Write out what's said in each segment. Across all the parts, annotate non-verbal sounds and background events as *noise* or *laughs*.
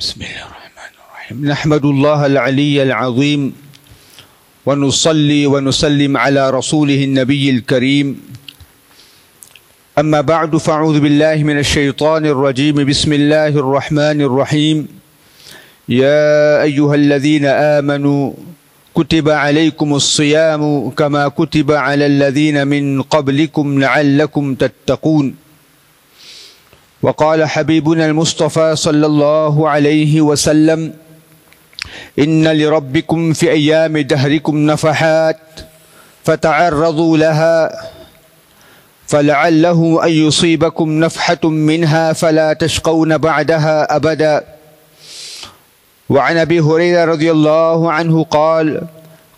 بسم الله الرحمن الرحيم. نحمد الله العلي العظيم ونصلي ونسلم على رسوله النبي الكريم. أما بعد فأعوذ بالله من الشيطان الرجيم. بسم الله الرحمن الرحيم. يا أيها الذين آمنوا كتب عليكم الصيام كما كتب على الذين من قبلكم لعلكم تتقون. وقال حبيبنا المصطفى صلى الله عليه وسلم إن لربكم في أيام دهركم نفحات فتعرضوا لها فلعله أن يصيبكم نفحة منها فلا تشقون بعدها أبدا. وعن أبي هريرة رضي الله عنه قال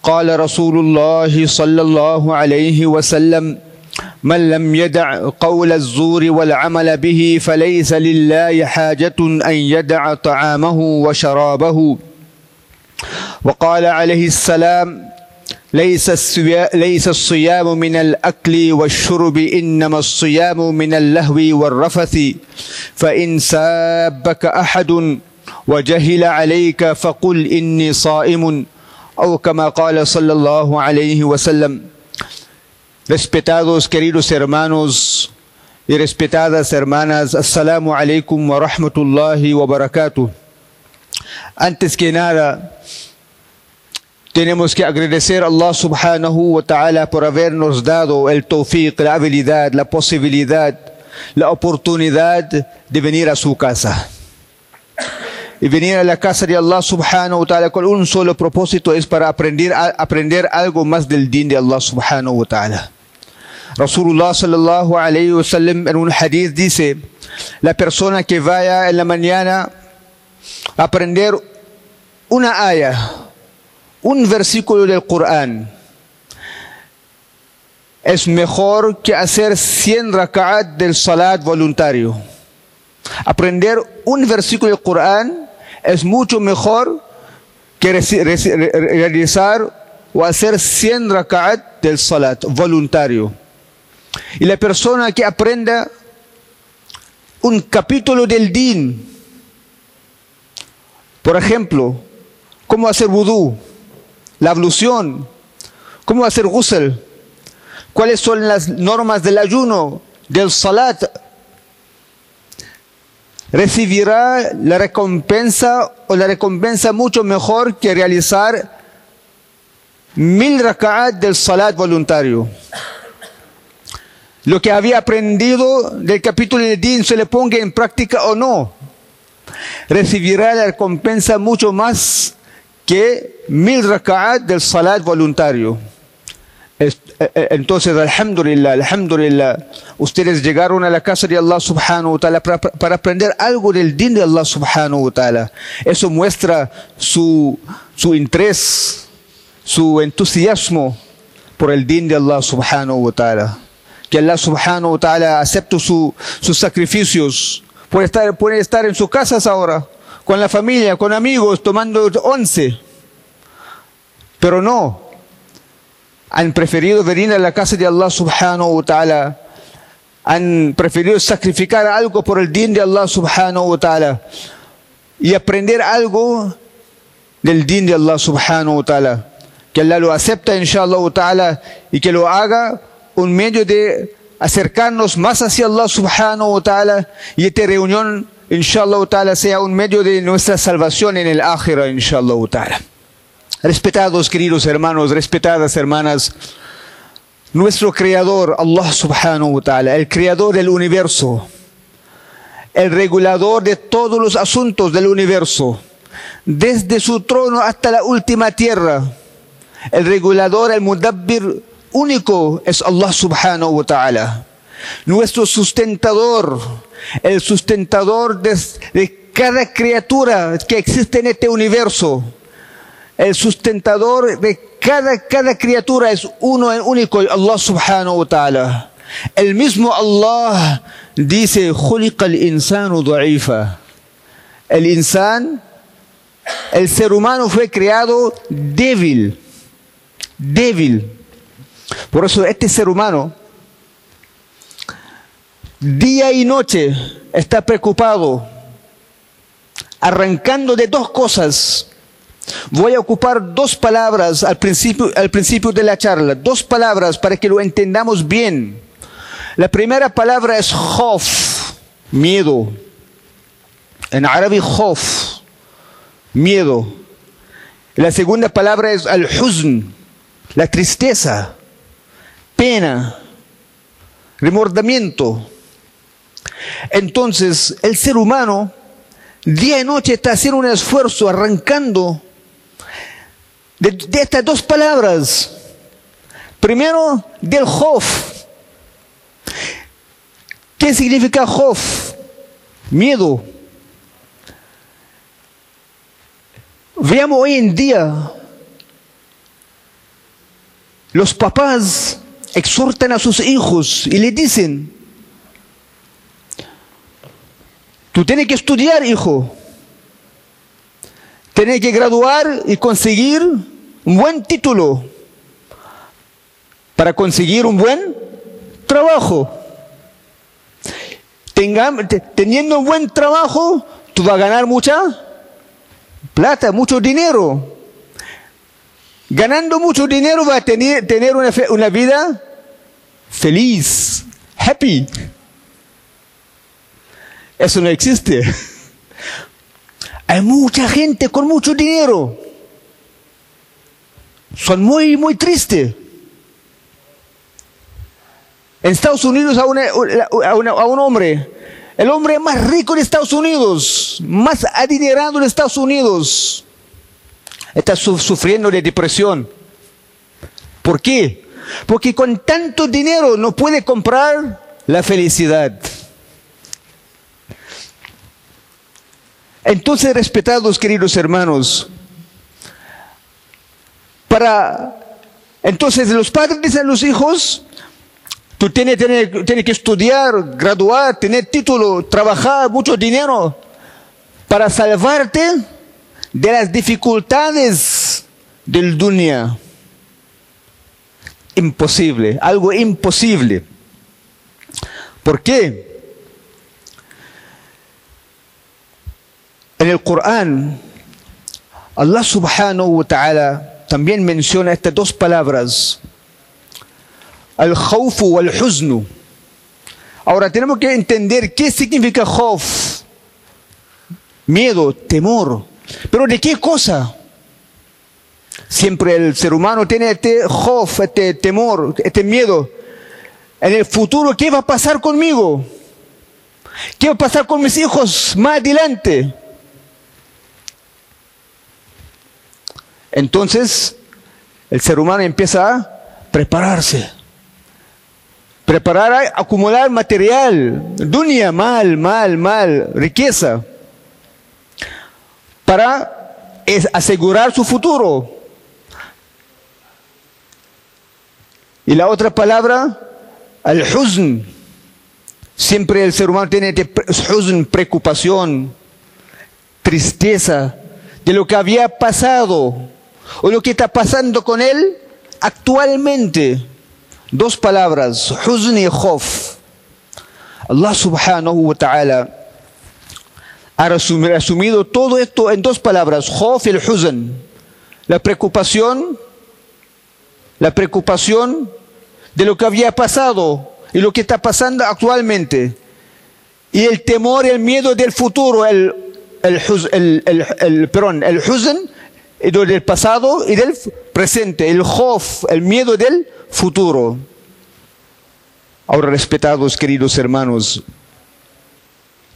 قال رسول الله صلى الله عليه وسلم من لم يدع قول الزور والعمل به فليس لله حاجة أن يدع طعامه وشرابه. وقال عليه السلام ليس ليس الصيام من الأكل والشرب إنما الصيام من اللهو والرفث. فإن سابك أحد وجهل عليك فقل إني صائم أو كما قال صلى الله عليه وسلم Respetados queridos hermanos y respetadas hermanas, Assalamu alaikum wa rahmatullahi wa barakatuh. Antes que nada, tenemos que agradecer a Allah subhanahu wa ta'ala por habernos dado el tawfiq, la habilidad, la posibilidad, la oportunidad de venir a su casa. Y venir a la casa de Allah subhanahu wa ta'ala con un solo propósito es para aprender, aprender algo más del din de Allah subhanahu wa ta'ala. Rasulullah sallallahu alayhi wa sallam en un hadith dice, la persona que vaya en la mañana a aprender una aya, un versículo del Corán, es mejor que hacer 100 raka'at del salat voluntario. Aprender un versículo del Corán es mucho mejor que realizar o hacer 100 raka'at del salat voluntario. Y la persona que aprenda un capítulo del din, por ejemplo, cómo hacer vudú, la ablución, cómo hacer ghusl, cuáles son las normas del ayuno, del salat, recibirá la recompensa o la recompensa mucho mejor que realizar mil raka'at del salat voluntario. Lo que había aprendido del capítulo de Din se le ponga en práctica o no, recibirá la recompensa mucho más que mil raka'at del salat voluntario. Entonces, alhamdulillah, alhamdulillah, ustedes llegaron a la casa de Allah subhanahu wa ta'ala para, para, aprender algo del din de Allah subhanahu wa ta'ala. Eso muestra su, su interés, su entusiasmo por el din de Allah subhanahu wa ta'ala. Que Allah subhanahu wa ta'ala acepte su, sus sacrificios. Puede estar, puede estar en sus casas ahora, con la familia, con amigos, tomando once. Pero no, han preferido venir a la casa de Allah subhanahu wa ta'ala, han preferido sacrificar algo por el din de Allah subhanahu wa ta'ala y aprender algo del din de Allah subhanahu wa ta'ala. Que Allah lo acepta inshallah ta'ala y que lo haga un medio de acercarnos más hacia Allah subhanahu wa ta'ala y esta reunión inshallah ta'ala sea un medio de nuestra salvación en el akhira inshallah ta'ala. Respetados queridos hermanos, respetadas hermanas, nuestro creador, Allah subhanahu wa ta'ala, el creador del universo, el regulador de todos los asuntos del universo, desde su trono hasta la última tierra, el regulador, el mudabbir único es Allah subhanahu wa ta'ala. Nuestro sustentador, el sustentador de, de cada criatura que existe en este universo el sustentador de cada, cada criatura es uno único, Allah subhanahu wa ta'ala. El mismo Allah dice, el insanu. El insan, el ser humano fue creado débil, débil. Por eso este ser humano, día y noche, está preocupado arrancando de dos cosas. Voy a ocupar dos palabras al principio, al principio de la charla, dos palabras para que lo entendamos bien. La primera palabra es khof, miedo. En árabe khof, miedo. La segunda palabra es al-huzn, la tristeza, pena, remordimiento. Entonces, el ser humano día y noche está haciendo un esfuerzo arrancando de, estas dos palabras. Primero, del Hof. ¿Qué significa Hof? Miedo. Veamos hoy en día, los papás exhortan a sus hijos y le dicen, tú tienes que estudiar, hijo, tienes que graduar y conseguir un buen título para conseguir un buen trabajo. teniendo un buen trabajo, tú vas a ganar mucha plata, mucho dinero. Ganando mucho dinero vas a tener, tener una, una vida feliz, happy. Eso no existe. *laughs* Hay mucha gente con mucho dinero son muy, muy tristes. En Estados Unidos a, a, un hombre, el hombre más rico de Estados Unidos, más adinerado de Estados Unidos, está sufriendo de depresión. ¿Por qué? Porque con tanto dinero no puede comprar la felicidad. Entonces, respetados queridos hermanos, para, entonces los padres a los hijos, tú tienes, tienes, que estudiar, graduar, tener título, trabajar, mucho dinero, para salvarte de las dificultades del dunya. Imposible, algo imposible. ¿Por qué? En el Corán, Allah subhanahu wa ta'ala también menciona estas dos palabras, al khawfu al huznu. Ahora tenemos que entender qué significa khawf, miedo, temor. Pero ¿de qué cosa? Siempre el ser humano tiene este khawf, este temor, este miedo. En el futuro, ¿qué va a pasar conmigo? ¿Qué va a pasar con mis hijos más adelante? Entonces, el ser humano empieza a prepararse. Preparar, a acumular material, dunia, mal, mal, mal, riqueza, para asegurar su futuro. Y la otra palabra, al huzn. Siempre el ser humano tiene huzn, preocupación, tristeza de lo que había pasado o lo que está pasando con él actualmente. Dos palabras, huzn y khof. Allah subhanahu wa ta'ala ha resumido todo esto en dos palabras, y el huzn. La preocupación, la preocupación de lo que había pasado y lo que está pasando actualmente. Y el temor el miedo del futuro, el, el, el, el, el, perdón, del pasado y del presente, el hof, el miedo del futuro. Ahora, respetados queridos hermanos,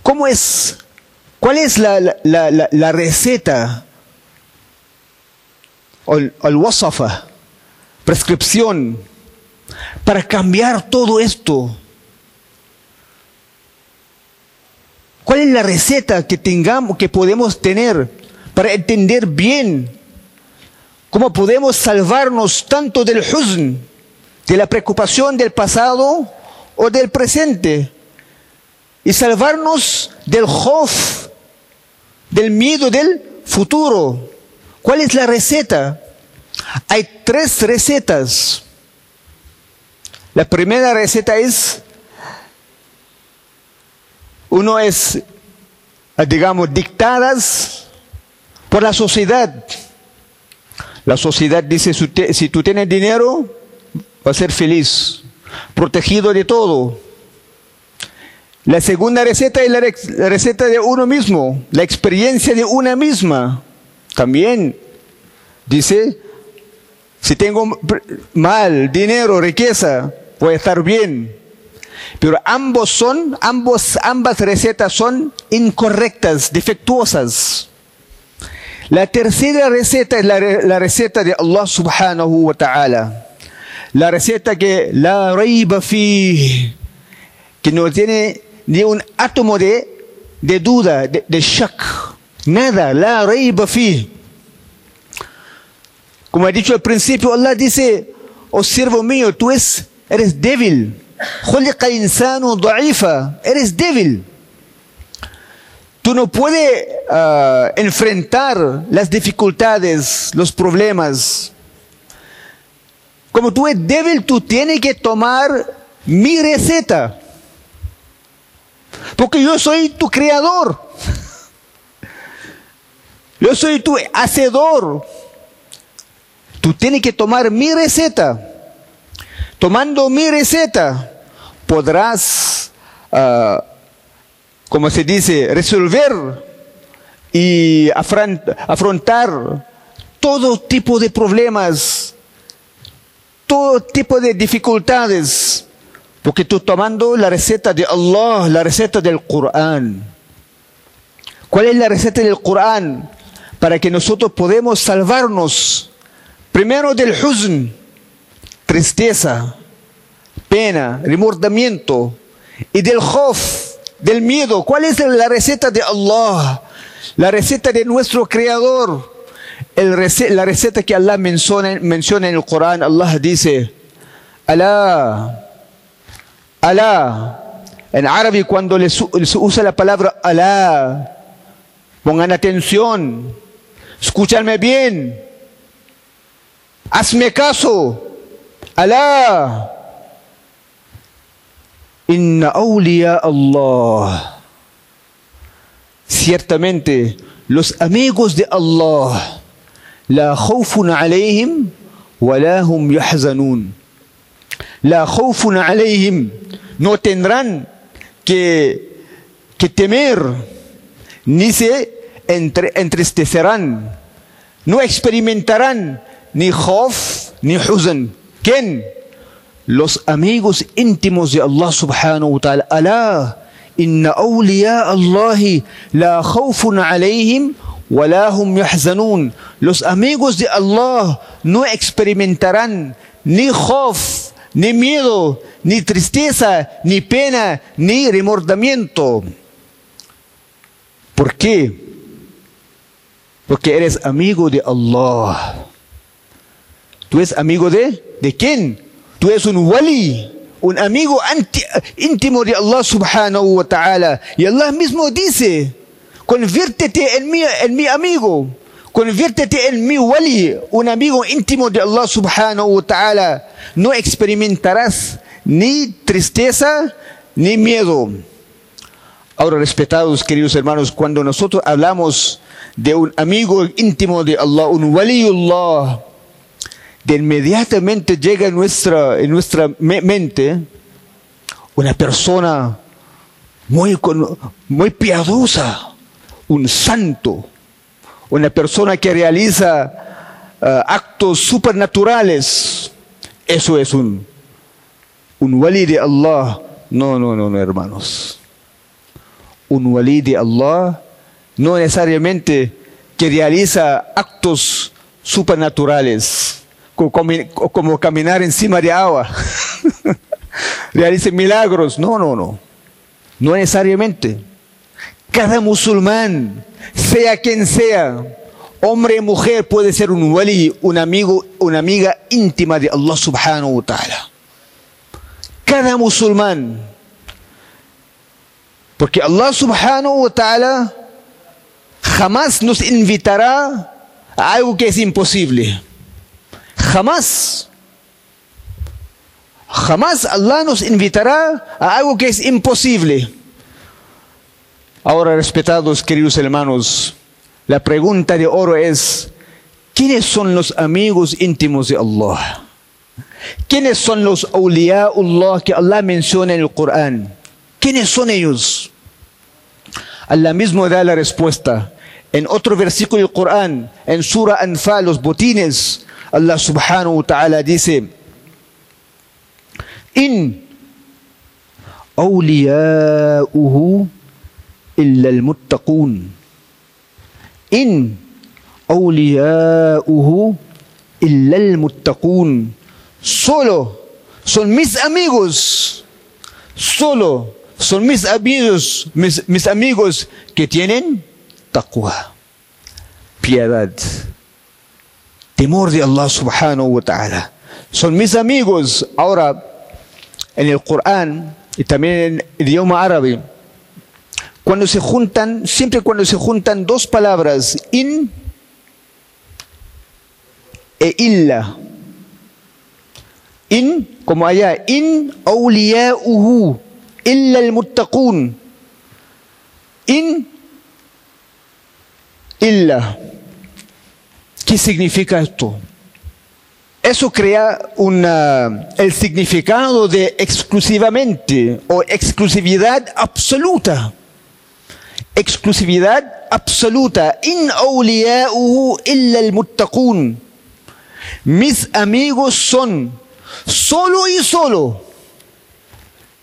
¿cómo es, cuál es la, receta o el, el prescripción para cambiar todo esto? ¿Cuál es la receta que tengamos, que podemos tener para entender bien cómo podemos salvarnos tanto del huzn, de la preocupación del pasado o del presente, y salvarnos del hof, del miedo del futuro. ¿Cuál es la receta? Hay tres recetas. La primera receta es, uno es digamos, dictadas por la sociedad. La sociedad dice, si tú tienes dinero, vas a ser feliz, protegido de todo. La segunda receta es la receta de uno mismo, la experiencia de una misma. También dice, si tengo mal, dinero, riqueza, voy a estar bien. Pero ambos son, ambos, ambas recetas son incorrectas, defectuosas. La tercera receta es la, la receta de Allah subhanahu wa ta'ala. La receta que la reiba fi, que no tiene ni un átomo de, de duda, de, de shak. Nada, la reiba fi. Como he dicho al principio, Allah dice, oh siervo mío, tú es, eres débil. insano. Eres débil. Tú no puedes uh, enfrentar las dificultades, los problemas. Como tú eres débil, tú tienes que tomar mi receta. Porque yo soy tu creador. Yo soy tu hacedor. Tú tienes que tomar mi receta. Tomando mi receta, podrás, uh, como se dice, resolver y afrontar todo tipo de problemas, todo tipo de dificultades, porque tú tomando la receta de Allah, la receta del Corán. ¿Cuál es la receta del Corán? Para que nosotros podamos salvarnos Primero del huzn, tristeza, pena, remordimiento. Y del khof, del miedo. ¿Cuál es la receta de Allah? La receta de nuestro Creador. la receta que Allah menciona, menciona en el Corán. Allah dice, Alá, Alá. En árabe cuando se usa la palabra Alá, pongan atención, escúchanme bien. Hazme caso. Alá. Inna awliya Allah. Ciertamente, los amigos de Allah, la khawfun alayhim wa la hum yahzanun. La khawfun alayhim, no tendrán que, temer, ni se entre, entristecerán, no experimentarán ni khof, ni huzn. ¿Quién? Los amigos íntimos de Allah subhanahu wa ta'ala. Alá, inna awliya Allahi la khawfun alayhim wa la hum yahzanun. Los amigos de Allah no experimentarán ni khof, ni miedo, ni tristeza, ni pena, ni remordimiento. ¿Por qué? Porque eres amigo de Allah. ¿Tú eres amigo de? ¿De quién? Tú eres un wali, un amigo íntimo de Allah subhanahu wa ta'ala. Y Allah mismo dice, conviértete en mi, en mi amigo, conviértete en mi wali, un amigo íntimo de Allah subhanahu wa ta'ala. No experimentarás ni tristeza ni miedo. Ahora, respetados queridos hermanos, cuando nosotros hablamos de un amigo íntimo de Allah, un waliullah, de inmediatamente llega en nuestra, en nuestra mente una persona muy, muy piadosa, un santo, una persona que realiza uh, actos supernaturales. Eso es un, un wali de Allah. No, no, no, no, hermanos. Un wali de Allah no necesariamente que realiza actos supernaturales como, caminar encima de agua, *laughs* realice milagros. No, no, no. No necesariamente. Cada musulmán, sea quien sea, hombre o mujer, puede ser un wali, un amigo, una amiga íntima de Allah subhanahu wa ta'ala. Cada musulmán. Porque Allah subhanahu wa ta'ala jamás nos invitará a algo que es imposible. Jamás. Jamás Allah nos invitará a algo que es imposible. Ahora, respetados queridos hermanos, la pregunta de oro es, ¿quiénes son los amigos íntimos de Allah? ¿Quiénes son los Allah que Allah menciona en el Corán? ¿Quiénes son ellos? Allah mismo da la respuesta. En otro versículo del Corán, en Surah Anfal, los botines, Allah subhanahu wa ta'ala dice, In awliya'uhu illa al-muttaqun. In awliya'uhu illa al-muttaqun. Solo son mis amigos. Solo son mis amigos, mis, amigos que tienen taqwa, piedad, temor de Allah subhanahu wa ta'ala. Son mis amigos. Ahora, en el Corán y también en idioma árabe, cuando se juntan, siempre cuando se juntan dos palabras, in e illa, in, como allá, in awliya'uhu, illa al-muttaqun, in illa. ¿Qué significa esto? Eso crea una, el significado de exclusivamente o exclusividad absoluta. Exclusividad absoluta. In awliya'uhu illa al-muttaqun. Mis amigos son solo y solo.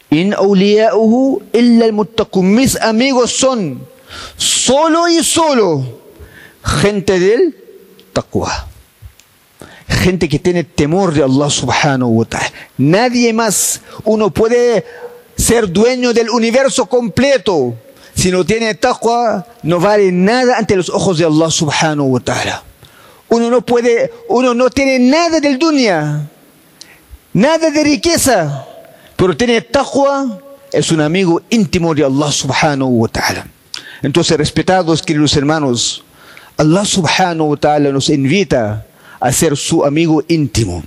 In awliya'uhu illa al-muttaqun. Mis amigos son solo y solo gente del taqwa gente que tiene temor de Allah subhanahu wa ta'ala. Nadie más. Uno puede ser dueño del universo completo. Si no tiene taqwa, no vale nada ante los ojos de Allah subhanahu wa ta'ala. Uno no puede, uno no tiene nada del dunya, nada de riqueza, pero tiene taqwa, es un amigo íntimo de Allah subhanahu wa ta'ala. Entonces, respetados queridos hermanos, Allah subhanahu wa ta'ala nos invita a ser su amigo íntimo.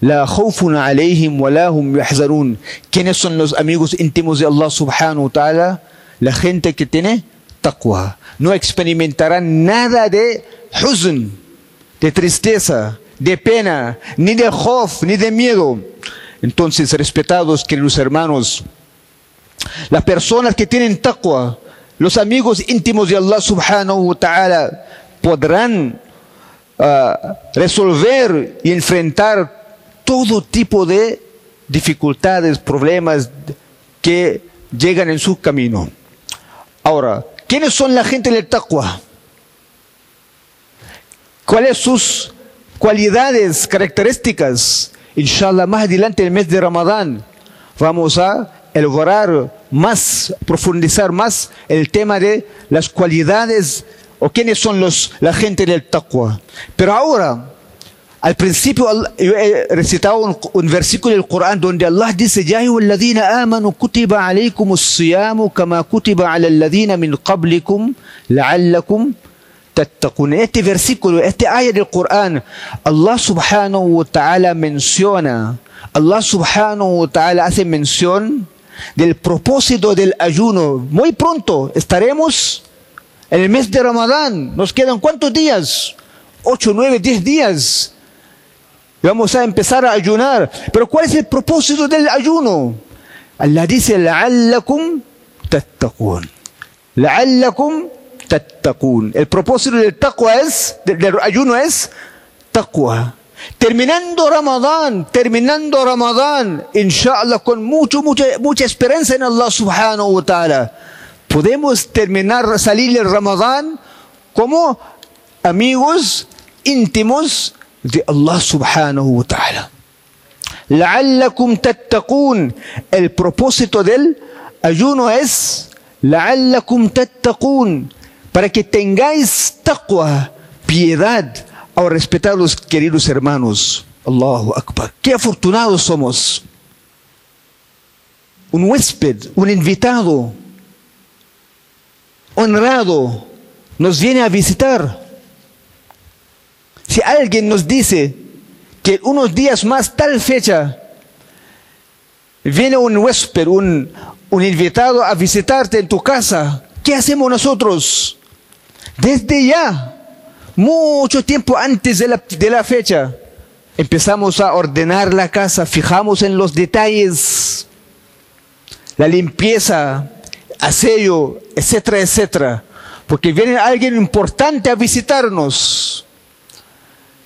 La khawfun alayhim wa lahum yahzarun. ¿Quiénes son los amigos íntimos de Allah subhanahu wa ta'ala? La gente que tiene taqwa. No experimentarán nada de huzn, de tristeza, de pena, ni de khof, ni de miedo. Entonces, respetados queridos hermanos, las personas que tienen taqwa, los amigos íntimos de Allah subhanahu wa ta'ala, podrán uh, resolver y enfrentar todo tipo de dificultades, problemas que llegan en su camino. Ahora, ¿quiénes son la gente del taqwa? ¿Cuáles sus cualidades, características? Inshallah, más adelante el mes de Ramadán vamos a elaborar más, profundizar más el tema de las cualidades o quiénes son los, la gente del taqwa. Pero ahora, al principio yo he recitado un, un versículo del Corán donde Allah dice, Ya ayyuhalladhina amanu kutiba alaykum as-siyamu kama kutiba ala alladhina min qablikum la'allakum este versículo, este ayat del Corán, Allah subhanahu wa ta'ala menciona, Allah subhanahu wa ta'ala hace mención del propósito del ayuno. Muy pronto estaremos en el mes de Ramadán. Nos quedan cuántos días? 8, 9, 10 días. Y vamos a empezar a ayunar. Pero ¿cuál es el propósito del ayuno? Allah dice, la'allakum tattaqun. La'allakum tattaqun. El propósito del taqwa es, del, del ayuno es taqwa. Terminando Ramadán, terminando Ramadán, inshallah, con mucho, mucha, mucha esperanza en Allah subhanahu wa ta'ala. Podemos terminar, salir el Ramadán como amigos íntimos de Allah subhanahu wa ta'ala. La'allakum tattaqun. El propósito del ayuno es la'allakum tattaqun para que tengáis taqwa, piedad, a respetar a los queridos hermanos. Allahu Akbar. Qué afortunados somos. Un huésped, un invitado, honrado, nos viene a visitar. Si alguien nos dice que unos días más, tal fecha, viene un huésped, un, un invitado a visitarte en tu casa, ¿qué ¿qué hacemos nosotros? Desde ya, mucho tiempo antes de la, fecha, empezamos a ordenar la casa, fijamos en los detalles, la limpieza, aseo, etcétera, etcétera. Porque viene alguien importante a visitarnos.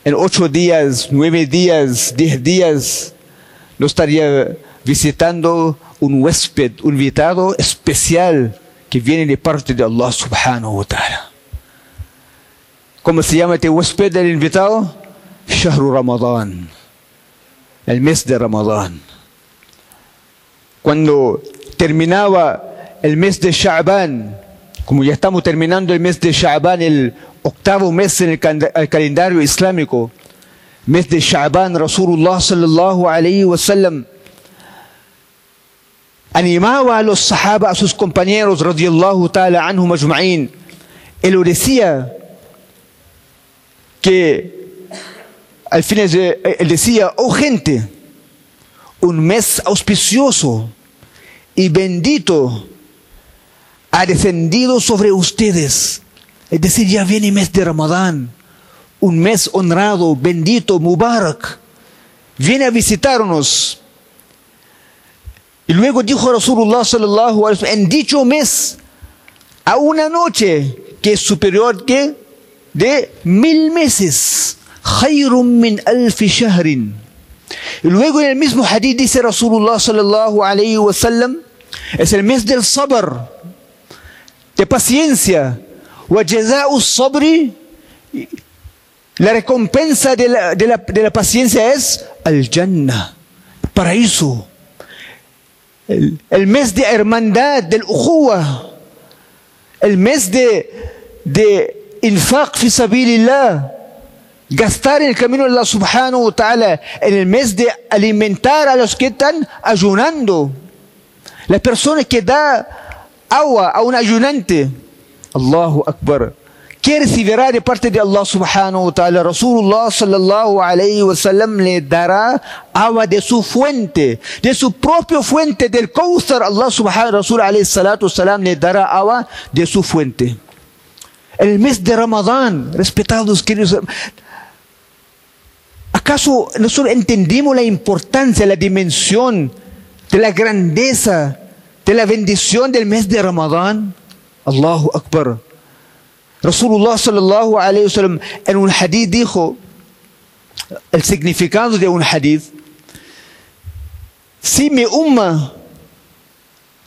En ocho días, nueve días, diez días, nos estaría visitando un huésped, un invitado especial que viene de parte de Allah subhanahu wa ta'ala. ¿Cómo se llama este huésped del invitado? Shahru Ramadán, el mes de Ramadán. Cuando terminaba el mes de Sha'ban, como ya estamos terminando el mes de Sha'ban, el octavo mes en el, calendario islámico, mes de Sha'ban, Rasulullah sallallahu alayhi wa sallam, animaba a los sahaba, a sus compañeros, radiallahu ta'ala anhum ajma'in. Él decía que al fin él decía, oh gente, un mes auspicioso y bendito ha descendido sobre ustedes. Es decir, ya viene el mes de Ramadán, un mes honrado, bendito, Mubarak. Viene a visitarnos. Y luego dijo Rasulullah sallallahu alaihi en dicho mes, a una noche que es superior que de mil meses. Khayrun min alfi shahrin. Luego en el mismo hadith dice Rasulullah sallallahu alaihi wasallam, es el mes del sabr, de paciencia. sabri, la recompensa de la, de la, de la paciencia es al Jannah, paraíso. El, el, mes de hermandad, del ujuwa. El mes de infaq fi sabilillah. Gastar en el camino de Allah subhanahu wa ta'ala. En el mes de alimentar a los que están ayunando. Las personas que da agua a un ayunante. Allahu Akbar. ¿Qué recibirá de parte de Allah subhanahu wa ta'ala? Rasulullah sallallahu alayhi wa sallam le dará agua de su fuente, de su propia fuente del Kawthar. Allah subhanahu wa salam le dará agua de su fuente. El mes de Ramadán, respetados queridos, ¿acaso nosotros entendimos la importancia, la dimensión de la grandeza de la bendición del mes de Ramadán. Allahu Akbar. Rasulullah sallallahu alayhi wasallam en un hadith dijo el significado de un hadith. Si mi umma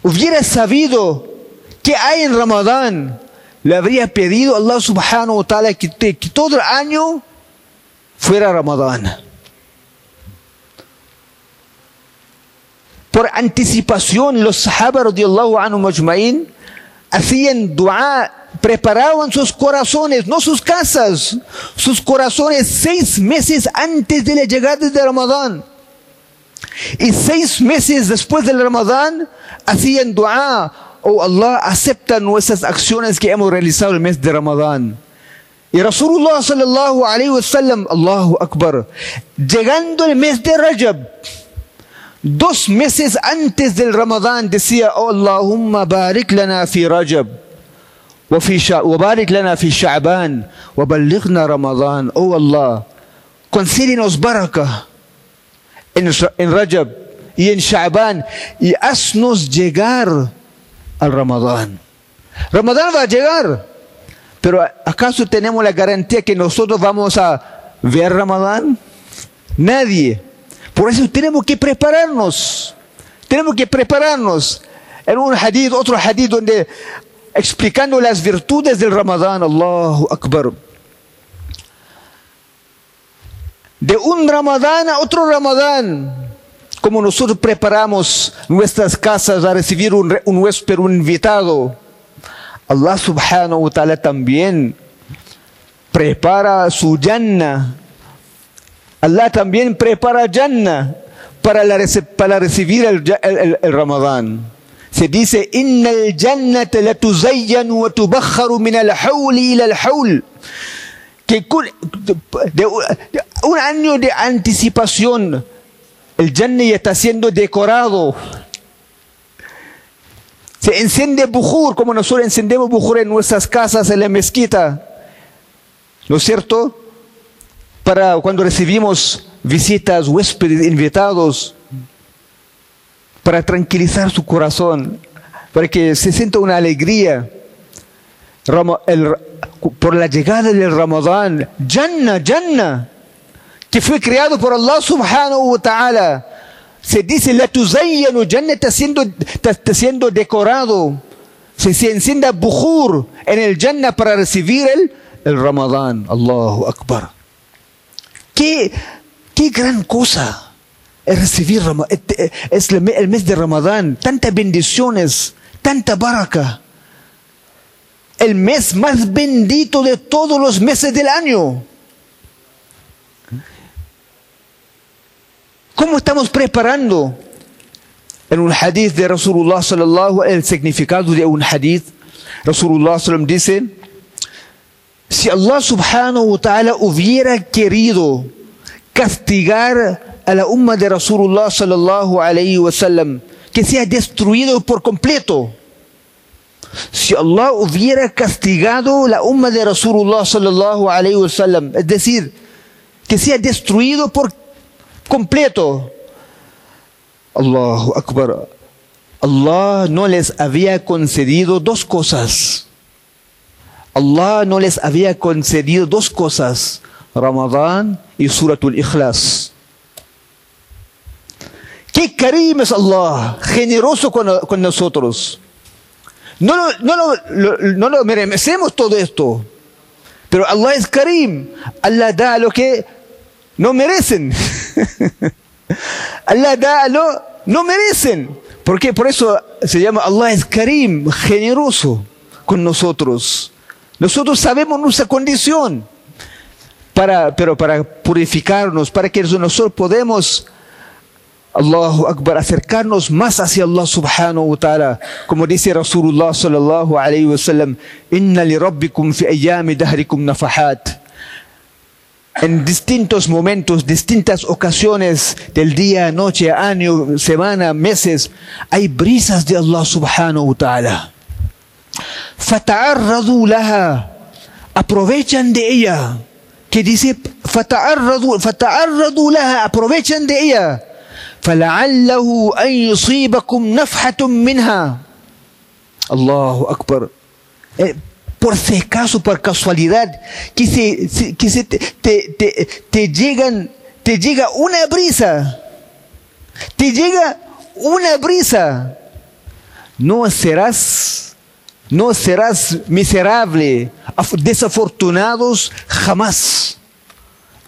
hubiera sabido que hay en Ramadán, le habría pedido a Allah subhanahu wa ta'ala que, que todo el año fuera Ramadán. por anticipación los sahaba radiallahu anhu majma'in hacían dua, preparaban sus corazones, no sus casas, sus corazones seis meses antes de la llegada de Ramadán. Y seis meses después del Ramadán hacían dua, oh Allah, acepta nuestras acciones que hemos realizado el mes de Ramadán. Y Rasulullah sallallahu alayhi wa sallam, Allahu Akbar, llegando el mes de Rajab, Dos meses antes del Ramadán decía, oh Allahumma barik lana fi Rajab, وبارك لنا في شعبان وبلغنا رمضان oh Allah concédenos baraka en, en Rajab y en Sha'ban y haznos llegar al Ramadán Ramadán va a llegar pero ¿acaso tenemos la garantía que nosotros vamos a ver Ramadán? Nadie por eso tenemos que prepararnos. Tenemos que prepararnos. En un hadith, otro hadith donde explicando las virtudes del Ramadán, Allahu Akbar. De un Ramadán a otro Ramadán, como nosotros preparamos nuestras casas a recibir un, un huésped, un invitado, Allah subhanahu wa ta'ala también prepara su Jannah Allah también prepara Jannah para, la, para recibir el, el, el, Ramadán. Se dice, Inna el jannata la tuzayyan wa tubakharu min al hawli ila al hawl. Que de, un año de anticipación, el Jannah ya está siendo decorado. Se enciende bujur, como nosotros encendemos bujur en nuestras casas, en la mezquita. ¿No es cierto? Para cuando recibimos visitas, huéspedes, invitados, para tranquilizar su corazón, para que se sienta una alegría por la llegada del Ramadán. Jannah, Jannah, que fue creado por Allah subhanahu wa ta'ala. Se dice, la tuzayyanu, Jannah está siendo, está, siendo decorado. Se, se encienda bujur en el Jannah para recibir el, el Ramadán. Allahu Akbar. ¿Qué, qué gran cosa es recibir es el mes de Ramadán, tantas bendiciones, tanta baraka. El mes más bendito de todos los meses del año. ¿Cómo estamos preparando? En un hadith de Rasulullah sallallahu el significado de un hadith, Rasulullah sallallahu dice, si Allah subhanahu wa ta'ala hubiera querido castigar a la umma de Rasulullah sallallahu alayhi wa sallam, que sea destruido por completo. Si Allah hubiera castigado la umma de Rasulullah sallallahu alayhi wa sallam, es decir, que sea destruido por completo. Allahu Akbar. Allah no les había concedido dos cosas. Allah no les había concedido dos cosas. Ramadán y Suratul Ikhlas. Qué karim es Allah, generoso con, nosotros. No, no, no, no lo merecemos todo esto. Pero Allah es karim. Allah da lo que no merecen. *laughs* *laughs* Allah da lo no merecen. ¿Por qué? Por eso se llama Allah es karim, generoso con nosotros. Nosotros sabemos nuestra condición para, pero para purificarnos, para que nosotros podemos, Allahu Akbar, acercarnos más hacia Allah subhanahu wa ta'ala, como dice Rasulullah sallallahu alayhi wa sallam, inna li rabbikum fi ayami dahrikum nafahat En distintos momentos, distintas ocasiones del día, noche, año, semana, meses, hay brisas de Allah subhanahu wa ta'ala. Fata'arradu laha. Aprovechan de ella que dice, فَتَعَرَّضُوا لَهَا Aprovechen de ella. فَلَعَلَّهُ أَن يُصِيبَكُمْ نَفْحَةٌ مِنْهَا Allahu Akbar. Eh, por si acaso, por casualidad, que, se, que se te, te, te, llegan, te llega una brisa, te llega una brisa, no serás no serás miserable, desafortunados jamás.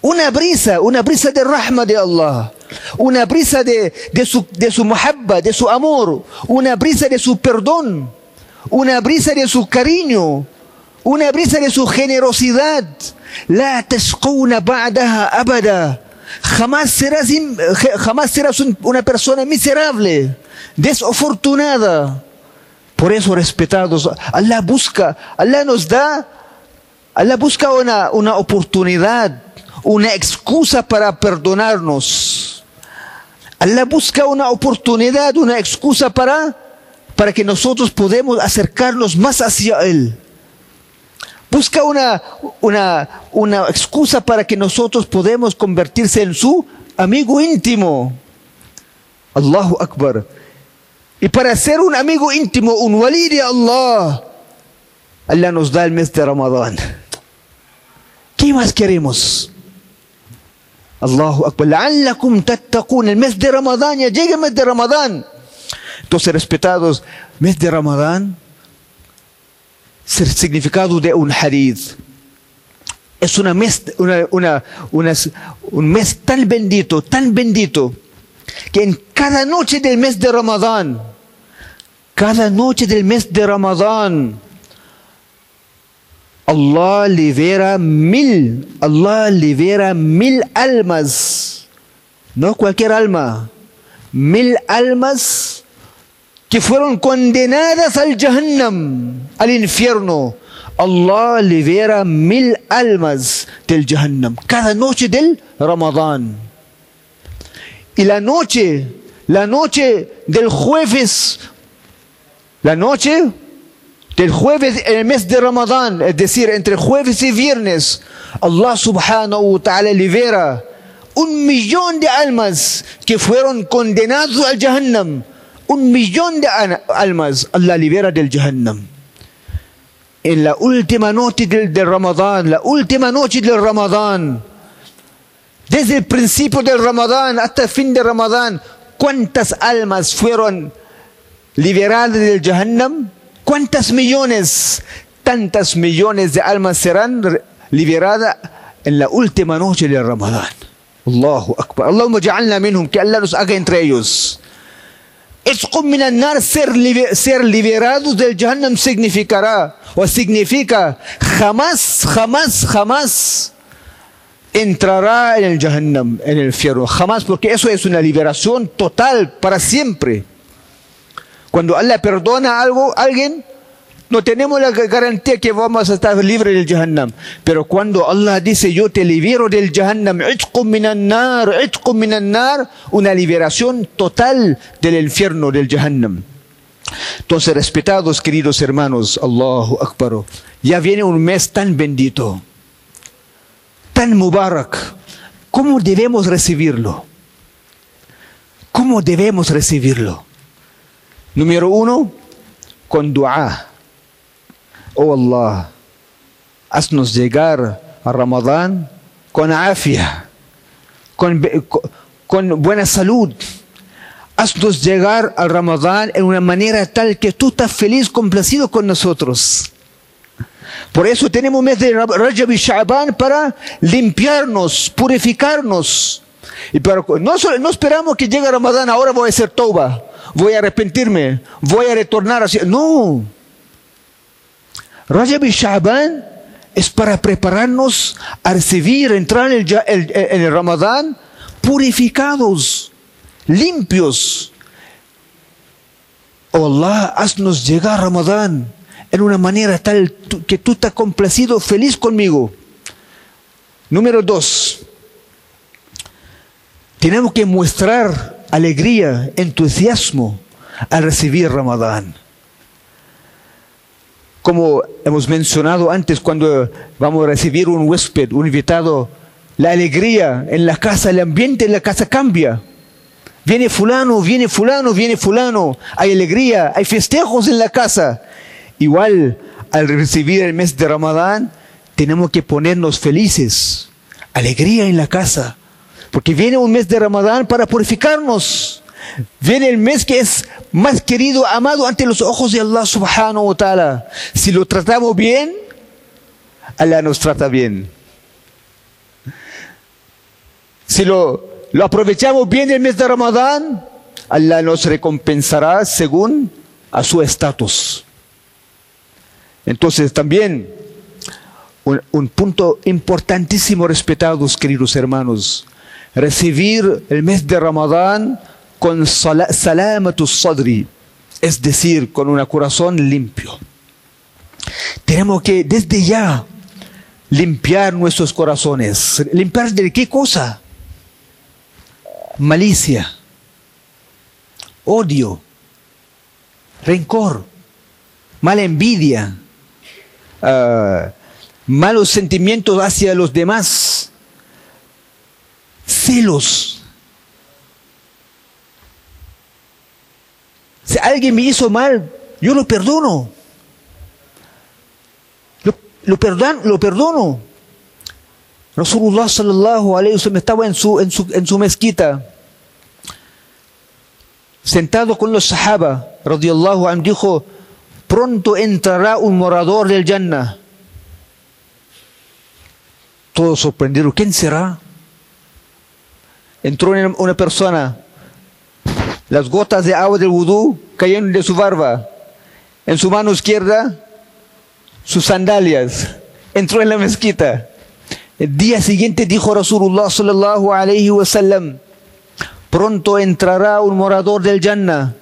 Una brisa, una brisa de rahma de Allah, una brisa de, de su, de su de su amor, una brisa de su perdón, una brisa de su cariño, una brisa de su generosidad. La tashquna ba'daha abada. Jamás serás, jamás serás una persona miserable, desafortunada. Por eso, respetados, Allah busca, Allah nos da, Allah busca una, una oportunidad, una excusa para perdonarnos. Allah busca una oportunidad, una excusa para, para que nosotros podamos acercarnos más hacia Él. Busca una, una, una excusa para que nosotros podamos convertirse en su amigo íntimo. Allahu Akbar. Y para ser un amigo íntimo, un walí de Allah, Allah nos da el mes de Ramadán. ¿Qué más queremos? Allahu Akbar. La'allakum tattaqun. El mes de Ramadán, ya llega el mes de Ramadán. Entonces, respetados, mes de Ramadán, significado de un hadith. Es una mes, una, una, un mes tan bendito, tan bendito, que en cada noche del mes de Ramadán, cada noche del mes de Ramadán, Allah libera mil, Allah libera mil almas, no cualquier alma, mil almas que fueron condenadas al Jahannam, al infierno. Allah libera mil almas del Jahannam cada noche del Ramadán. Y la noche, la noche del jueves La noche del jueves en el mes de Ramadán, es decir, entre jueves y viernes, Allah subhanahu wa ta'ala libera un millón de almas que fueron condenados al Jahannam. Un millón de almas Allah libera del Jahannam. En la última noche del, del Ramadán, la última noche del Ramadán, desde el principio del Ramadán hasta el fin del Ramadán, ¿cuántas almas fueron liberadas del Jahannam? ¿Cuántas millones? Tantas millones de almas serán liberadas en la última noche del Ramadán. Allahu Akbar. Allah. Ser, ser liberados del Jahannam significará, o significa jamás, jamás, jamás entrará en el Jahannam, en el infierno. Jamás, porque eso es una liberación total para siempre. Cuando Allah perdona algo, alguien, no tenemos la garantía que vamos a estar libres del Jahannam. Pero cuando Allah dice, yo te libero del Jahannam, una liberación total del infierno, del Jahannam. Entonces, respetados queridos hermanos, Allahu Akbar, ya viene un mes tan bendito tan mubarak. ¿Cómo debemos recibirlo? ¿Cómo debemos recibirlo? Número uno, con dua. Oh Allah, haznos llegar a Ramadán con afia, con, buena salud. Haznos llegar al Ramadán en una manera tal que tú estás feliz, complacido con nosotros. Por eso tenemos mes de Rajab y para limpiarnos, purificarnos. Y para, no, no esperamos que llegue Ramadán, ahora voy a hacer toba, voy a arrepentirme, voy a retornar así. No. Rajab y Sha'ban es para prepararnos a recibir, entrar en el, Ramadán purificados, limpios. Oh Allah, haznos llegar Ramadán en una manera tal que tú estás complacido, feliz conmigo. Número dos, tenemos que mostrar alegría, entusiasmo al recibir Ramadán. Como hemos mencionado antes, cuando vamos a recibir un huésped, un invitado, la alegría en la casa, el ambiente en la casa cambia. Viene fulano, viene fulano, viene fulano. Hay alegría, hay festejos en la casa. Igual, al recibir el mes de Ramadán, tenemos que ponernos felices, alegría en la casa, porque viene un mes de Ramadán para purificarnos. Viene el mes que es más querido, amado ante los ojos de Allah subhanahu wa ta'ala. Si lo tratamos bien, Allah nos trata bien. Si lo, lo aprovechamos bien el mes de Ramadán, Allah nos recompensará según a su estatus. Entonces también un, punto importantísimo, respetados queridos hermanos, recibir el mes de Ramadán con salamatus sadri, es decir, con un corazón limpio. Tenemos que desde ya limpiar nuestros corazones. ¿Limpiar de qué cosa? Malicia, odio, rencor, mala envidia, Ah, malos sentimientos hacia los demás, celos. Alguien me hizo mal, yo lo perdono. Lo, lo, lo perdono. Rasulullah sallallahu alayhi wa estaba en su, en su, en su mezquita, sentado con los sahaba, radiallahu anhu, dijo, pronto entrará un morador del Jannah. Todos sorprendieron, ¿quién será? Entró una persona, las gotas de agua del vudú cayeron de su barba, en su mano izquierda sus sandalias, entró en la mezquita. El día siguiente dijo Rasulullah sallallahu alayhi wa sallam, pronto entrará un morador del Jannah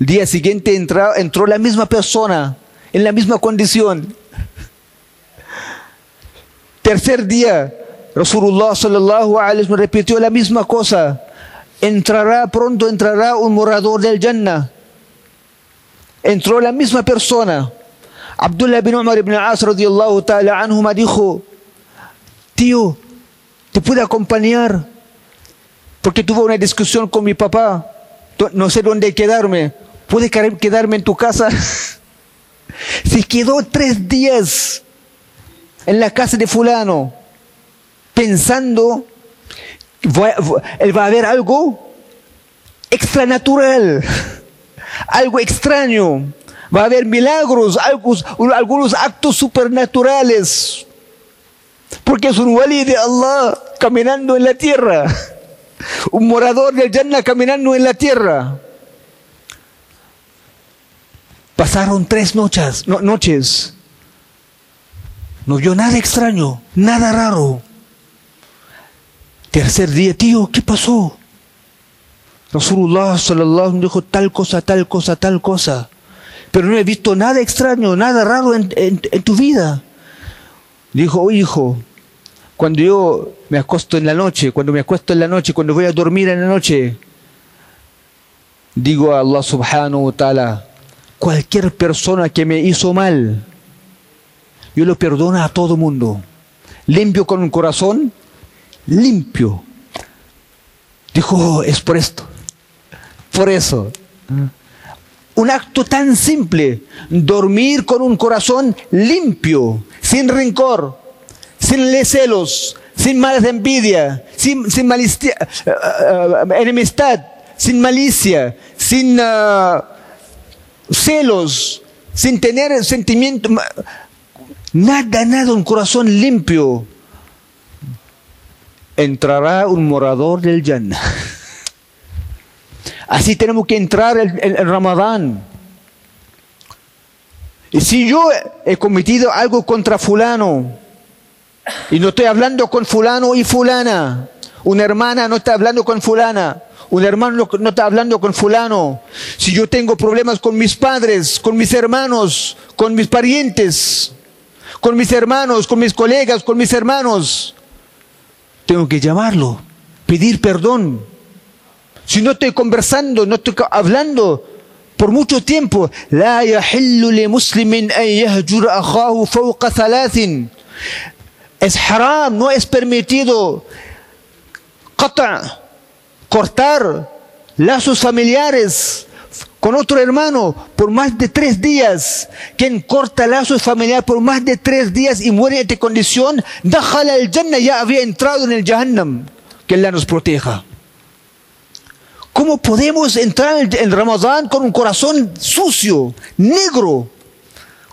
el día siguiente entró, entró la misma persona, en la misma condición. Tercer día, Rasulullah sallallahu alaihi wasallam repitió la misma cosa. Entrará, pronto entrará un morador del Jannah. entró la misma persona. Abdullah bin Umar ibn al-As radiyallahu ta'ala anhuma dijo, tío, ¿te puedo acompañar? Porque tuve una discusión con mi papá, no sé dónde quedarme. ¿Puedes quedarme en tu casa? *laughs* Se quedó tres días en la casa de fulano, pensando, él va a ver algo extranatural, algo extraño, va a haber milagros, algunos, actos supernaturales, porque es un wali de Allah caminando en la tierra, un morador del Jannah caminando en la tierra. Pasaron tres noches, noches. No vio nada extraño, nada raro. Tercer día, tío, ¿qué pasó? Rasulullah sallallahu dijo tal cosa, tal cosa, tal cosa. Pero no he visto nada extraño, nada raro en, tu vida. Dijo, oh, hijo, cuando yo me acuesto en la noche, cuando me acuesto en la noche, cuando voy a dormir en la noche, digo a Allah subhanahu wa ta'ala, cualquier persona que me hizo mal, yo lo perdono a todo mundo. Limpio con un corazón, limpio. Dijo, oh, es por esto. Por eso, un acto tan simple, dormir con un corazón limpio, sin rencor, sin celos, sin malas envidia, sin, sin eh, eh, enemistad, sin malicia, sin uh, celos, sin tener sentimiento, nada, nada, un corazón limpio. Entrará un morador del Jannah. Así tenemos que entrar en el, Ramadán. Y si yo he cometido algo contra fulano, y no estoy hablando con fulano y fulana, una hermana no está hablando con fulana, un hermano no está hablando con fulano, si yo tengo problemas con mis padres, con mis hermanos, con mis parientes, con mis hermanos, con mis colegas, con mis hermanos, tengo que llamarlo, pedir perdón. Si no estoy conversando, no estoy hablando por mucho tiempo, la yahillu muslimin an akhahu fawqa thalathin. Es haram, no es permitido cortar lazos familiares con otro hermano por más de tres días. Quien corta lazos familiares por más de tres días y muere en esta condición, déjala el Jannah, ya había entrado en el Jahannam. Que Allah nos proteja. ¿Cómo podemos entrar en Ramadán con un corazón sucio, negro,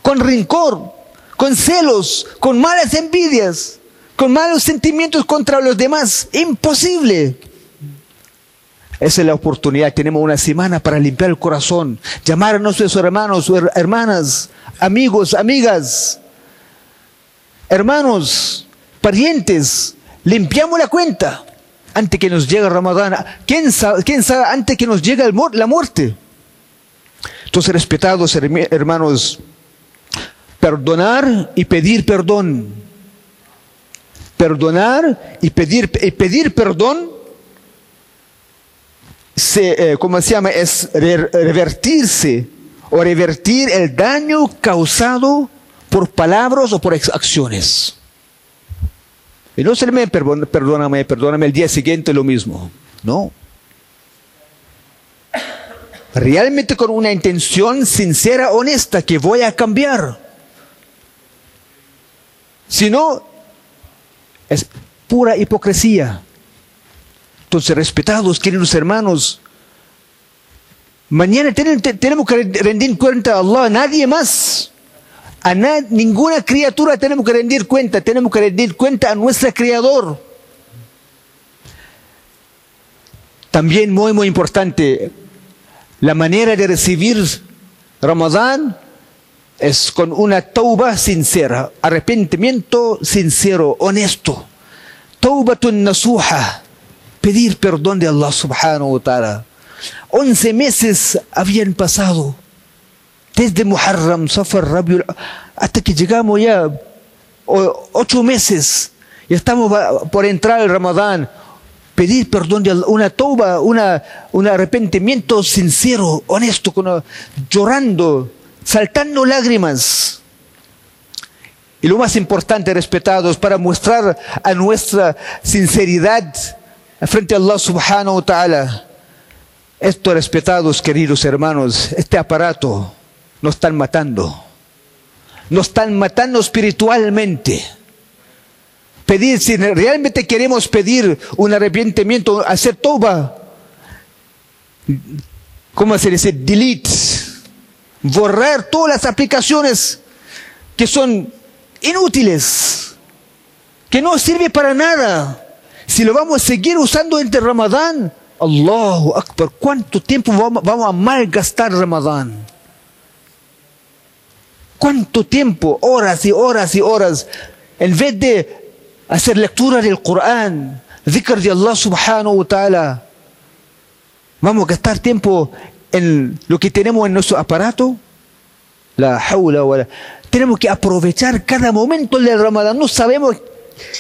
con rencor, con celos, con malas envidias, con malos sentimientos contra los demás? Imposible. Esa es la oportunidad. Tenemos una semana para limpiar el corazón, llamar a nuestros hermanos, hermanas, amigos, amigas, hermanos, parientes. Limpiamos la cuenta antes que nos llegue Ramadán. ¿Quién sabe, quién sabe antes que nos llegue la muerte? Entonces, respetados hermanos, perdonar y pedir perdón. Perdonar y pedir, pedir perdón, se, eh, ¿cómo se llama? Es revertirse o revertir el daño causado por palabras o por acciones. Y no se me perdóname, perdóname el día siguiente lo mismo. No. Realmente con una intención sincera, honesta, que voy a cambiar. Si no, es pura hipocresía. Entonces, respetados, queridos hermanos, mañana tenemos que rendir cuenta a Allah, nadie más. A ninguna criatura tenemos que rendir cuenta, tenemos que rendir cuenta a nuestro Creador. También muy, muy importante, la manera de recibir Ramadán es con una tauba sincera, arrepentimiento sincero, honesto. Taubatun nasuha, pedir perdón de Allah subhanahu wa ta'ala. Once meses habían pasado desde Muharram, Safar, Rabiul, hasta que llegamos ya ocho meses y estamos por entrar el Ramadán. pedir perdón de Allah, una toba, una, un arrepentimiento sincero, honesto, con- llorando, saltando lágrimas. Y lo más importante, respetados, para mostrar a nuestra sinceridad frente a Allah subhanahu wa ta'ala. Esto, respetados, queridos hermanos, este aparato nos están matando. Nos están matando espiritualmente. Pedir, si realmente queremos pedir un arrepentimiento, hacer toba, ¿cómo se dice? Delete, borrar todas las aplicaciones que son inútiles, que no sirve para nada. Si lo vamos a seguir usando entre Ramadán, Allahu Akbar, ¿cuánto tiempo vamos, a malgastar Ramadán? ¿Cuánto tiempo? Horas y horas y horas. En vez de hacer lectura del Corán, zikr de Allah subhanahu wa ta'ala, vamos a gastar tiempo en lo que tenemos en nuestro aparato. La hawla wa la- Tenemos que aprovechar cada momento del Ramadán. No sabemos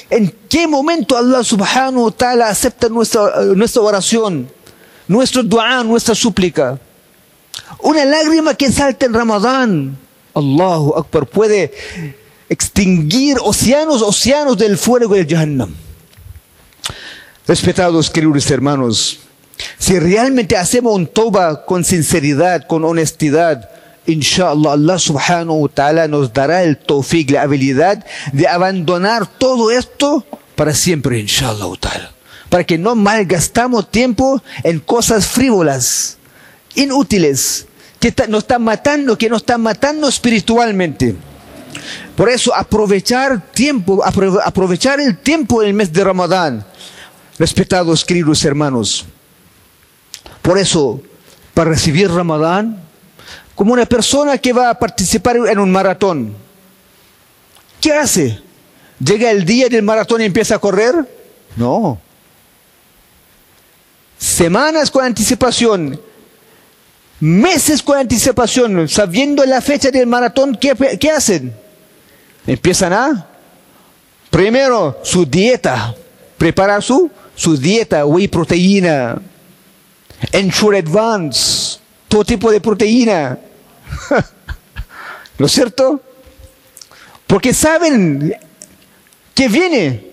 en qué momento Allah subhanahu wa ta'ala acepta nuestra, nuestra oración, nuestro dua, nuestra súplica. Una lágrima que salta en Ramadán. Allahu Akbar puede extinguir océanos, océanos del fuego del Jahannam. Respetados queridos hermanos, si realmente hacemos un toba con sinceridad, con honestidad, inshallah Allah subhanahu wa ta'ala nos dará el tawfiq, la habilidad de abandonar todo esto para siempre, inshallah. Para que no malgastamos tiempo en cosas frívolas, inútiles, que nos están matando, que nos están matando espiritualmente. Por eso aprovechar tiempo, apro- aprovechar el tiempo del mes de Ramadán, respetados queridos hermanos. Por eso, para recibir Ramadán, como una persona que va a participar en un maratón, ¿qué hace? ¿Llega el día del maratón y empieza a correr? No. Semanas con anticipación, meses con anticipación, sabiendo la fecha del maratón, ¿qué, qué hacen? Empiezan a, primero, su dieta, preparar su, su dieta, whey proteína, Ensure Advance, todo tipo de proteína. *laughs* ¿No es cierto? Porque saben que viene.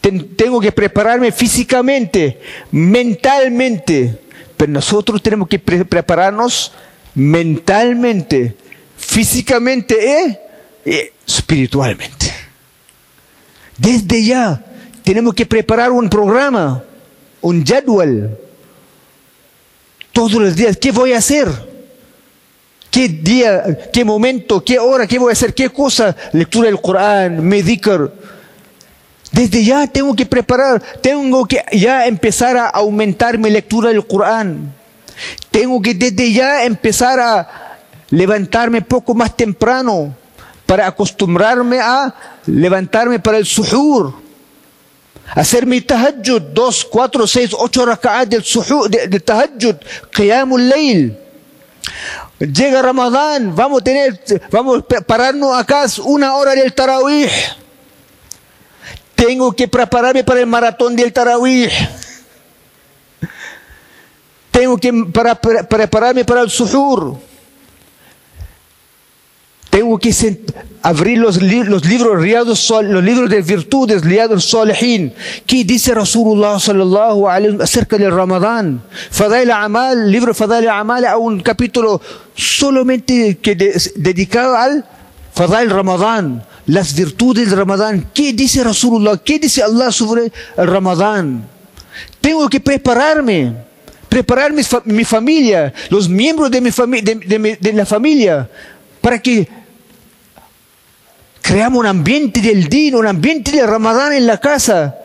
Ten- tengo que prepararme físicamente, mentalmente. Pero nosotros tenemos que pre- prepararnos mentalmente, físicamente y eh, espiritualmente. Desde ya tenemos que preparar un programa, un jadwal. Todos los días, ¿qué voy a hacer? ¿Qué día, qué momento, qué hora, qué voy a hacer, qué cosa? Lectura del Corán, dhikr. Desde ya tengo que preparar, tengo que ya empezar a aumentar mi lectura del Corán. Tengo que desde ya empezar a levantarme poco más temprano para acostumbrarme a levantarme para el suhur. Hacer mi tahajjud, dos, cuatro, seis, ocho raka'at del suhur, de, de tahajjud, qiyamul layl. Llega Ramadán, vamos a tener, vamos a pararnos acá una hora del tarawih. Tengo que prepararme para el maratón del tarawih. Tengo que para, para- prepararme para el suhur. Tengo que abrir los, li- los libros, Sol- los libros de virtudes, Riyadus Salihin. ¿Qué dice Rasulullah sallallahu alaihi acerca del Ramadán? Fadail Amal, libro Fadail Amal, a un capítulo solamente que de- dedicado al Fadail Ramadán, las virtudes del Ramadán. ¿Qué dice Rasulullah? ¿Qué dice Allah sobre el Ramadán? Tengo que prepararme, preparar mi, fa- mi familia, los miembros de, mi de- de de la familia, para que creamos un ambiente del día, un ambiente de Ramadán en la casa.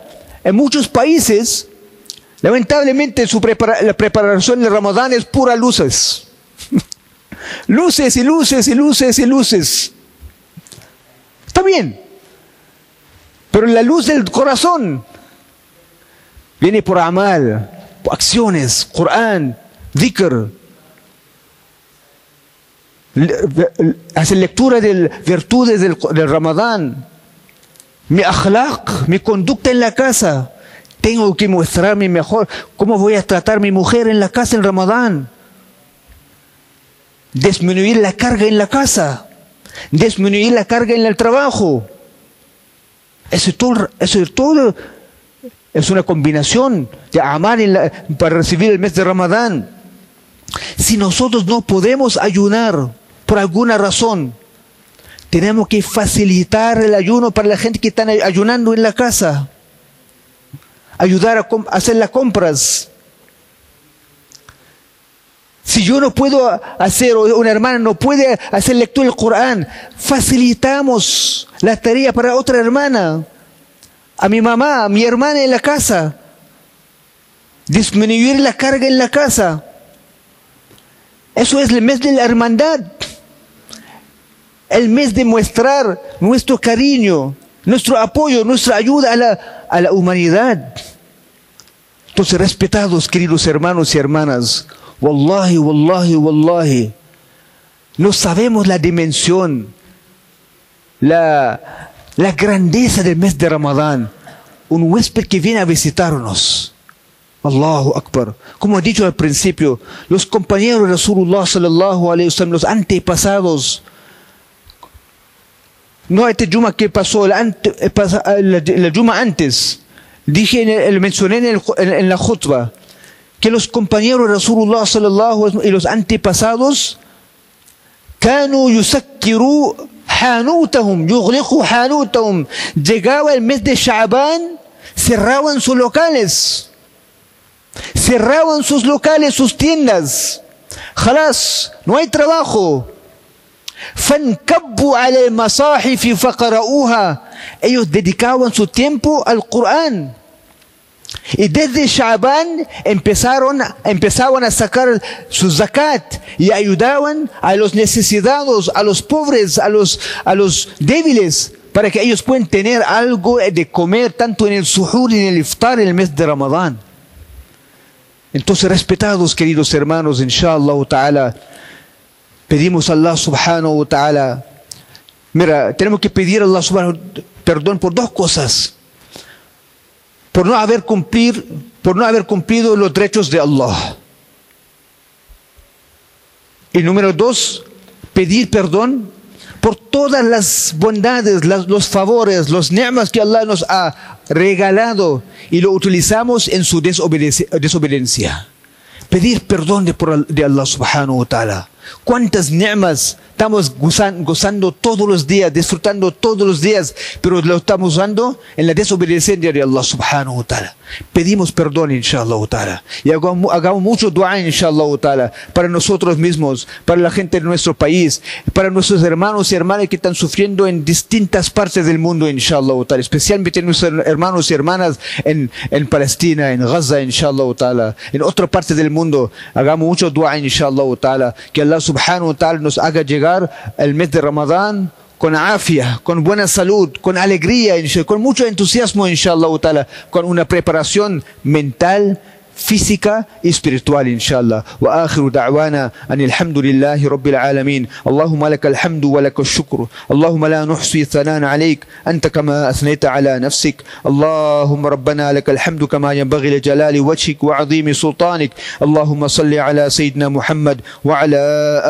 En muchos países, lamentablemente, su la preparación de Ramadán es pura luces. *laughs* luces y luces y luces y luces. Está bien. Pero la luz del corazón viene por amal, por acciones, Corán, dhikr. Hacer lectura de virtudes del, del Ramadán. Mi akhlaq, mi conducta en la casa. Tengo que mostrarme mejor cómo voy a tratar a mi mujer en la casa en Ramadán. Disminuir la carga en la casa. Disminuir la carga en el trabajo. Eso es todo, eso es, todo, es una combinación de amar para recibir el mes de Ramadán. Si nosotros no podemos ayunar por alguna razón, tenemos que facilitar el ayuno para la gente que está ayunando en la casa. Ayudar a hacer las compras. Si yo no puedo hacer, o una hermana no puede hacer lectura del Corán, facilitamos la tarea para otra hermana, a mi mamá, a mi hermana en la casa. Disminuir la carga en la casa. Eso es el mes de la hermandad. El mes de mostrar nuestro cariño, nuestro apoyo, nuestra ayuda a la, a la humanidad. Entonces, respetados, queridos hermanos y hermanas, Wallahi, wallahi, wallahi. No sabemos la dimensión, la, la grandeza del mes de Ramadán. Un huésped que viene a visitarnos. Allahu Akbar. Como he dicho al principio, los compañeros de Rasulullah sallallahu alayhi wasallam, los antepasados, no este Juma que pasó, la, la, Juma antes, dije, lo mencioné en, el, en la khutbah, que los compañeros de Rasulullah sallallahu alaihi y los antepasados كانوا يسكروا حانوتهم يغلقوا حانوتهم llegaba el mes de Shaban cerraban sus locales cerraban sus locales sus tiendas خلاص no hay trabajo فانكبوا على المصاحف فقرؤوها ellos dedicaban su tiempo al Corán y desde Shaban empezaron, empezaron a sacar su zakat y ayudaban a los necesitados, a los pobres, a los, a los débiles, para que ellos puedan tener algo de comer tanto en el suhur y en el iftar en el mes de Ramadán. Entonces, respetados queridos hermanos, inshallah ta'ala, pedimos a Allah subhanahu wa ta'ala, mira, tenemos que pedir a Allah subhanahu perdón por dos cosas por no haber cumplir, por no haber cumplido los derechos de Allah. Y número dos, pedir perdón por todas las bondades, los favores, los ni'mas que Allah nos ha regalado y lo utilizamos en su desobediencia. Pedir perdón de, de Allah subhanahu wa ta'ala. ¿Cuántas ni'mas estamos gozando todos los días, disfrutando todos los días, pero lo estamos usando en la desobediencia de Allah subhanahu wa ta'ala. Pedimos perdón, inshallah ta'ala. Y hagamos, hagamos mucho dua, inshallah ta'ala, para nosotros mismos, para la gente de nuestro país, para nuestros hermanos y hermanas que están sufriendo en distintas partes del mundo, inshallah ta'ala, especialmente nuestros hermanos y hermanas en, en Palestina, en Gaza, inshallah ta'ala, en otra parte del mundo. Hagamos mucho dua, inshallah ta'ala, que Allah subhanahu wa ta'ala nos haga llegar el mes de Ramadán con afia, con buena salud, con alegría, con mucho entusiasmo, inshallah, con una preparación mental فيسيكا اسبيريتوال إن شاء الله. وآخر دعوانا أن الحمد لله رب العالمين. اللهم لك الحمد ولك الشكر. اللهم لا نحصي ثناء عليك. أنت كما أثنيت على نفسك. اللهم ربنا لك الحمد كما ينبغي لجلال وجهك وعظيم سلطانك. اللهم صل على سيدنا محمد وعلى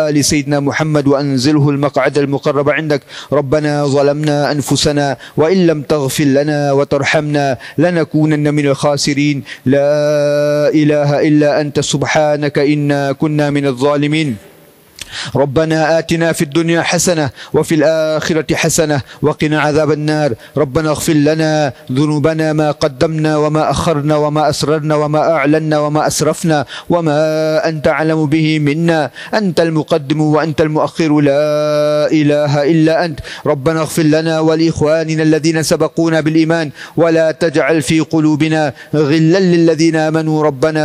آل سيدنا محمد وأنزله المقعد المقرب عندك. ربنا ظلمنا أنفسنا وإن لم تغفر لنا وترحمنا لنكونن من الخاسرين. لا إله إلا أنت سبحانك إنا كنا من الظالمين ربنا آتنا في الدنيا حسنة وفي الآخرة حسنة وقنا عذاب النار. ربنا اغفر لنا ذنوبنا ما قدمنا وما أخرنا وما أسررنا وما أعلنا وما أسرفنا وما أنت أعلم به منا. أنت المقدم وأنت المؤخر. لا إله إلا أنت. ربنا اغفر لنا ولإخواننا الذين سبقونا بالإيمان. ولا تجعل في قلوبنا غلا للذين آمنوا. ربنا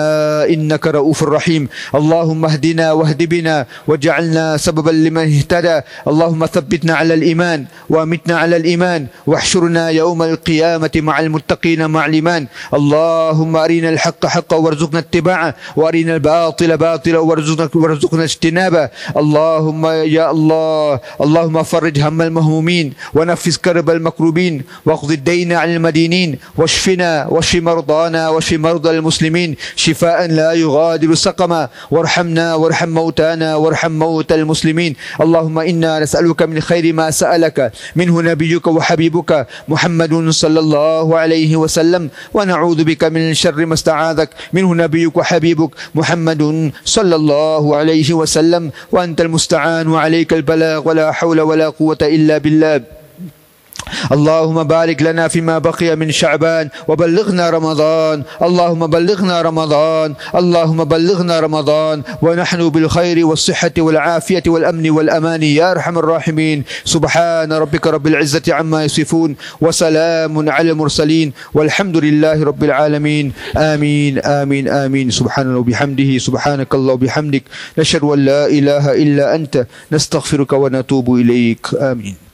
إنك رؤوف رحيم. اللهم اهدنا واهد بنا واجعل واجعلنا سببا لمن اهتدى. اللهم ثبتنا على الإيمان وأمتنا على الإيمان. واحشرنا يوم القيامة مع المتقين مع الإيمان. اللهم أرنا الحق حقا وارزقنا اتباعه وأرنا الباطل باطلا وارزقنا, وارزقنا اجتنابه. اللهم يا الله اللهم فرج هم المهمومين ونفس كرب المكروبين. واقض الدين عن المدينين. واشفنا واشف مرضانا واشف مرضى المسلمين. شفاء لا يغادر سقما. وارحمنا وارحم موتانا وارحم موتى المسلمين اللهم إنا نسألك من خير ما سألك منه نبيك وحبيبك محمد صلى الله عليه وسلم ونعوذ بك من شر ما استعاذك منه نبيك وحبيبك محمد صلى الله عليه وسلم وأنت المستعان وعليك البلاغ ولا حول ولا قوة إلا بالله اللهم بارك لنا فيما بقي من شعبان وبلغنا رمضان. اللهم بلغنا رمضان. اللهم بلغنا رمضان. ونحن بالخير والصحة والعافية والأمن والأمان يا أرحم الراحمين. سبحان ربك رب العزة عما يصفون وسلام على المرسلين. والحمد لله رب العالمين. آمين آمين آمين. سبحان الله وبحمده. سبحانك الله وبحمدك. نشهد أن لا إله إلا أنت. نستغفرك ونتوب إليك. آمين.